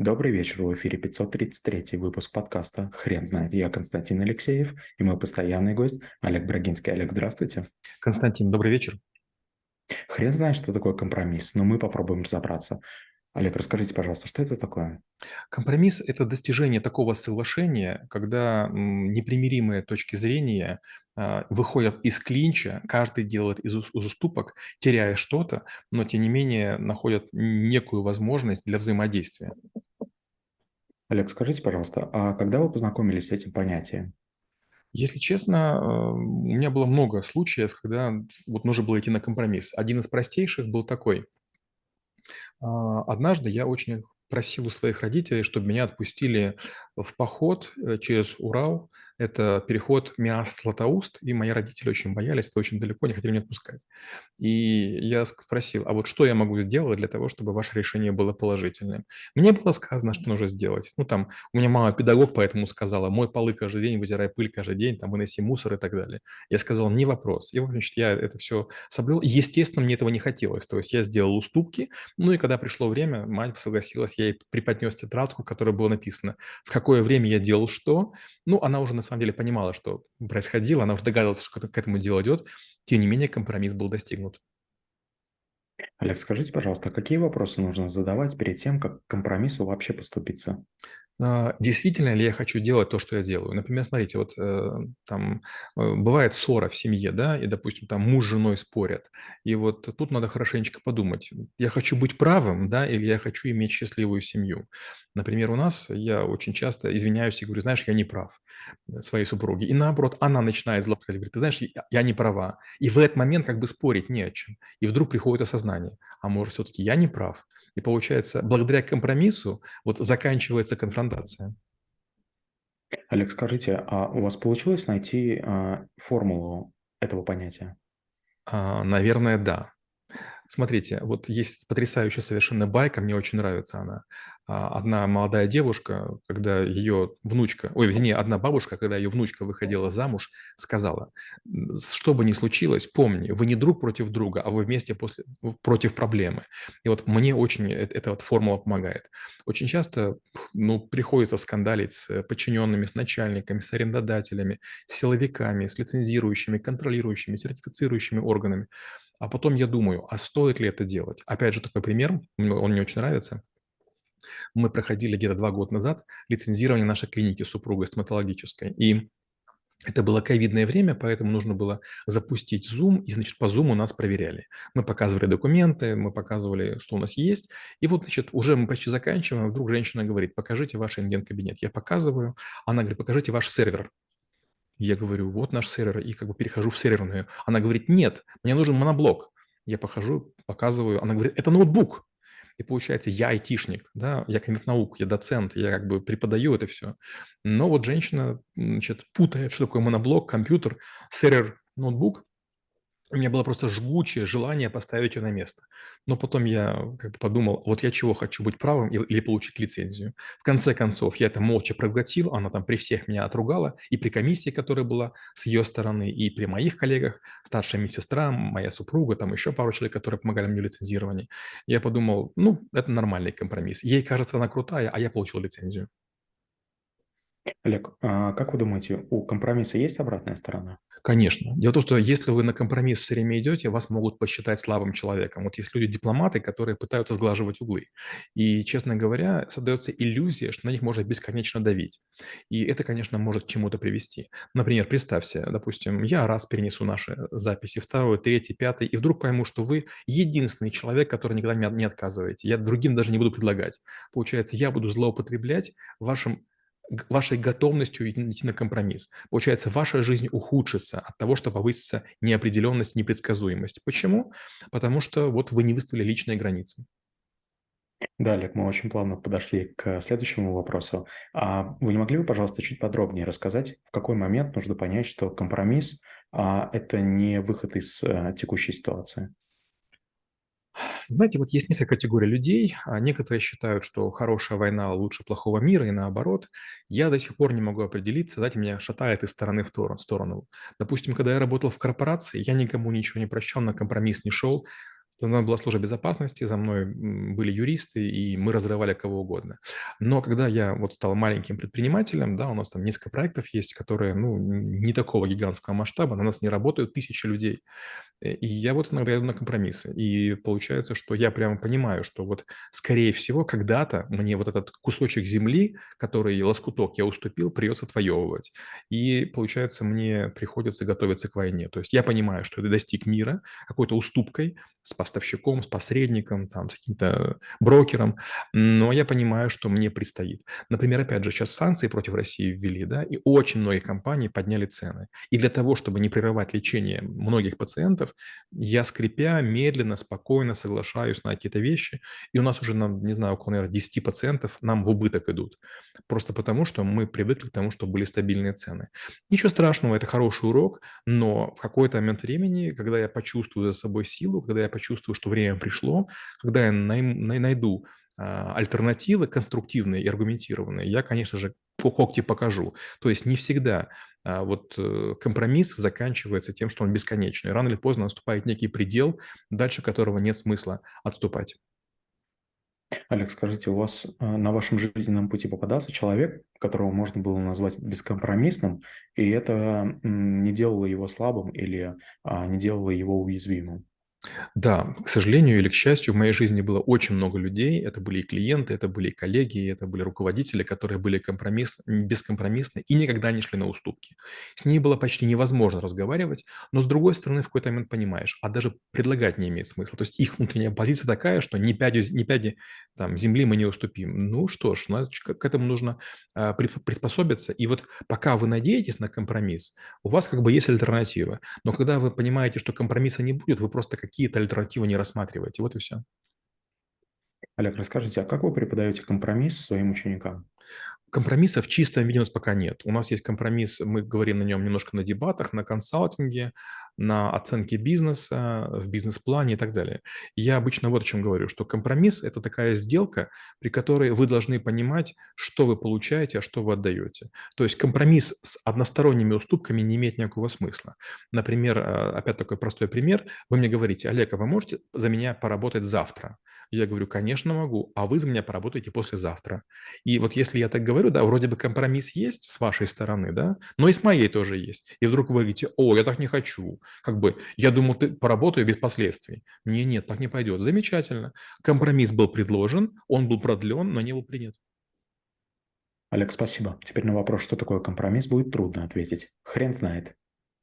Добрый вечер, в эфире 533 выпуск подкаста «Хрен знает». Я Константин Алексеев и мой постоянный гость Олег Брагинский. Олег, здравствуйте. Константин, добрый вечер. Хрен знает, что такое компромисс, но мы попробуем разобраться. Олег, расскажите, пожалуйста, что это такое? Компромисс– это достижение такого соглашения, когда непримиримые точки зрения а, выходят из клинча, каждый делает из уступок, теряя что-то, но тем не менее находят некую возможность для взаимодействия. Олег, скажите, пожалуйста, а когда вы познакомились с этим понятием? Если честно, а, у меня было много случаев, когда вот нужно было идти на компромисс. Один из простейших был такой – а, однажды я очень просил у своих родителей, чтобы меня отпустили в поход э, через Урал. Это переход Миас-Златоуст, и мои родители очень боялись, это очень далеко, не хотели меня отпускать. И я спросил, а вот что я могу сделать для того, чтобы ваше решение было положительным? Мне было сказано, что нужно сделать. Ну, там, у меня мама педагог, поэтому сказала, мой полы каждый день, вытирай пыль каждый день, там, выноси мусор и так далее. Я сказал, не вопрос. И, в общем, я это все соблюл. Естественно, мне этого не хотелось. То есть я сделал уступки, ну и когда пришло время, мать согласилась, я ей преподнес тетрадку, в которой было написано, в какое время я делал что. Ну, она уже на самом деле понимала, что происходило, она уже догадывалась, что к этому дело идет. Тем не менее, компромисс был достигнут. Олег, скажите, пожалуйста, какие вопросы нужно задавать перед тем, как к компромиссу вообще поступиться? А, действительно ли я хочу делать то, что я делаю. Например, смотрите, вот э, там э, бывает ссора в семье, да, и, допустим, там муж с женой спорят, и вот тут надо хорошенечко подумать, я хочу быть правым, да, или я хочу иметь счастливую семью. Например, у нас я очень часто извиняюсь и говорю, знаешь, я не прав э, своей супруге. И наоборот, она начинает злоупотреблять, говорит, ты знаешь, я, я не права. И в этот момент как бы спорить не о чем. И вдруг приходит осознание, а может, все-таки я не прав. И получается, благодаря компромиссу вот заканчивается конфронтация. Олег, скажите, а у вас получилось найти а, формулу этого понятия? А, наверное, да. Смотрите, вот есть потрясающая совершенно байка, мне очень нравится она. А, одна молодая девушка, когда ее внучка, ой, вернее, одна бабушка, когда ее внучка выходила замуж, сказала, что бы ни случилось, помни, вы не друг против друга, а вы вместе после, против проблемы. И вот мне очень эта вот формула помогает. Очень часто ну, приходится скандалить с подчиненными, с начальниками, с арендодателями, с силовиками, с лицензирующими, контролирующими, сертифицирующими органами. А потом я думаю, а стоит ли это делать? Опять же, такой пример, он мне очень нравится. Мы проходили где-то два года назад лицензирование нашей клиники супругой стоматологической. И это было ковидное время, поэтому нужно было запустить Zoom, и, значит, по Zoom нас проверяли. Мы показывали документы, мы показывали, что у нас есть. И вот, значит, уже мы почти заканчиваем, а вдруг женщина говорит, покажите ваш рентген-кабинет. Я показываю, она говорит, покажите ваш сервер. Я говорю, вот наш сервер, и как бы перехожу в серверную. Она говорит, нет, мне нужен моноблок. Я похожу, показываю, она говорит, это ноутбук. И получается, я айтишник, да, я кандидат наук, я доцент, я как бы преподаю это все. Но вот женщина, значит, путает, что такое моноблок, компьютер, сервер, ноутбук, у меня было просто жгучее желание поставить ее на место. Но потом я как бы подумал, вот я чего хочу, быть правым или получить лицензию. В конце концов, я это молча проглотил, она там при всех меня отругала, и при комиссии, которая была с ее стороны, и при моих коллегах, старшая медсестра, моя супруга, там еще пару человек, которые помогали мне в лицензировании. Я подумал, ну, это нормальный компромисс. Ей кажется, она крутая, а я получил лицензию. Олег, а как вы думаете, у компромисса есть обратная сторона? Конечно. Дело в том, что если вы на компромисс все время идете, вас могут посчитать слабым человеком. Вот есть люди-дипломаты, которые пытаются сглаживать углы. И, честно говоря, создается иллюзия, что на них можно бесконечно давить. И это, конечно, может к чему-то привести. Например, представьте, допустим, я раз перенесу наши записи, второй, третий, пятый, и вдруг пойму, что вы единственный человек, который никогда не отказываете. Я другим даже не буду предлагать. Получается, я буду злоупотреблять вашим вашей готовностью идти на компромисс. Получается, ваша жизнь ухудшится от того, что повысится неопределенность, непредсказуемость. Почему? Потому что вот вы не выставили личные границы. Да, Олег, мы очень плавно подошли к следующему вопросу. А вы не могли бы, пожалуйста, чуть подробнее рассказать, в какой момент нужно понять, что компромисс а, – это не выход из а, текущей ситуации? Знаете, вот есть несколько категорий людей. А некоторые считают, что хорошая война лучше плохого мира, и наоборот. Я до сих пор не могу определиться, знаете, меня шатает из стороны в сторону. Допустим, когда я работал в корпорации, я никому ничего не прощал, на компромисс не шел. За мной была служба безопасности, за мной были юристы, и мы разрывали кого угодно. Но когда я вот стал маленьким предпринимателем, да, у нас там несколько проектов есть, которые, ну, не такого гигантского масштаба, на нас не работают тысячи людей. Э, и я вот иногда иду на компромиссы. И получается, что я прямо понимаю, что вот, скорее всего, когда-то мне вот этот кусочек земли, который лоскуток я уступил, придется отвоевывать. И получается, мне приходится готовиться к войне. То есть я понимаю, что я достиг мира какой-то уступкой с поставщиком, с посредником, там, с каким-то брокером, но я понимаю, что мне предстоит. Например, опять же, сейчас санкции против России ввели, да, и очень многие компании подняли цены. И для того, чтобы не прерывать лечение многих пациентов, я скрипя, медленно, спокойно соглашаюсь на какие-то вещи, и у нас уже, нам, не знаю, около, наверное, 10 пациентов нам в убыток идут. Просто потому, что мы привыкли к тому, что были стабильные цены. Ничего страшного, это хороший урок, но в какой-то момент времени, когда я почувствую за собой силу, когда я почувствую, что время пришло, когда я найду а, альтернативы конструктивные и аргументированные, я, конечно же, когти покажу. То есть не всегда а вот э, компромисс заканчивается тем, что он бесконечный. Рано или поздно наступает некий предел, дальше которого нет смысла отступать. Олег, скажите, у вас э, на вашем жизненном пути попадался человек, которого можно было назвать бескомпромиссным, и это не делало его слабым или а, не делало его уязвимым? Да, к сожалению или к счастью, в моей жизни было очень много людей. Это были и клиенты, это были и коллеги, это были руководители, которые были компромисс, бескомпромиссны и никогда не шли на уступки. С ней было почти невозможно разговаривать, но с другой стороны в какой-то момент понимаешь, а даже предлагать не имеет смысла. То есть их внутренняя позиция такая, что ни пяди, ни пяди там, земли мы не уступим. Ну что ж, к этому нужно а, приспособиться. И вот пока вы надеетесь на компромисс, у вас как бы есть альтернатива. Но когда вы понимаете, что компромисса не будет, вы просто как какие-то альтернативы не рассматриваете. Вот и все. Олег, расскажите, а как вы преподаете компромисс своим ученикам? Компромисса в чистом виде у нас пока нет. У нас есть компромисс, мы говорим на нем немножко на дебатах, на консалтинге, на оценке бизнеса, в бизнес-плане и так далее. Я обычно вот о чем говорю, что компромисс – это такая сделка, при которой вы должны понимать, что вы получаете, а что вы отдаете. То есть компромисс с односторонними уступками не имеет никакого смысла. Например, э, опять такой простой пример. Вы мне говорите, Олег, а вы можете за меня поработать завтра? Я говорю, конечно могу, а вы за меня поработаете послезавтра. И вот если я так говорю, да, вроде бы компромисс есть с вашей стороны, да, но и с моей тоже есть. И вдруг вы говорите, о, я так не хочу. Как бы, я думал, ты поработаю без последствий. Не, нет, так не пойдет. Замечательно. Компромисс был предложен, он был продлен, но не был принят. Олег, спасибо. Теперь на вопрос, что такое компромисс, будет трудно ответить. Хрен знает.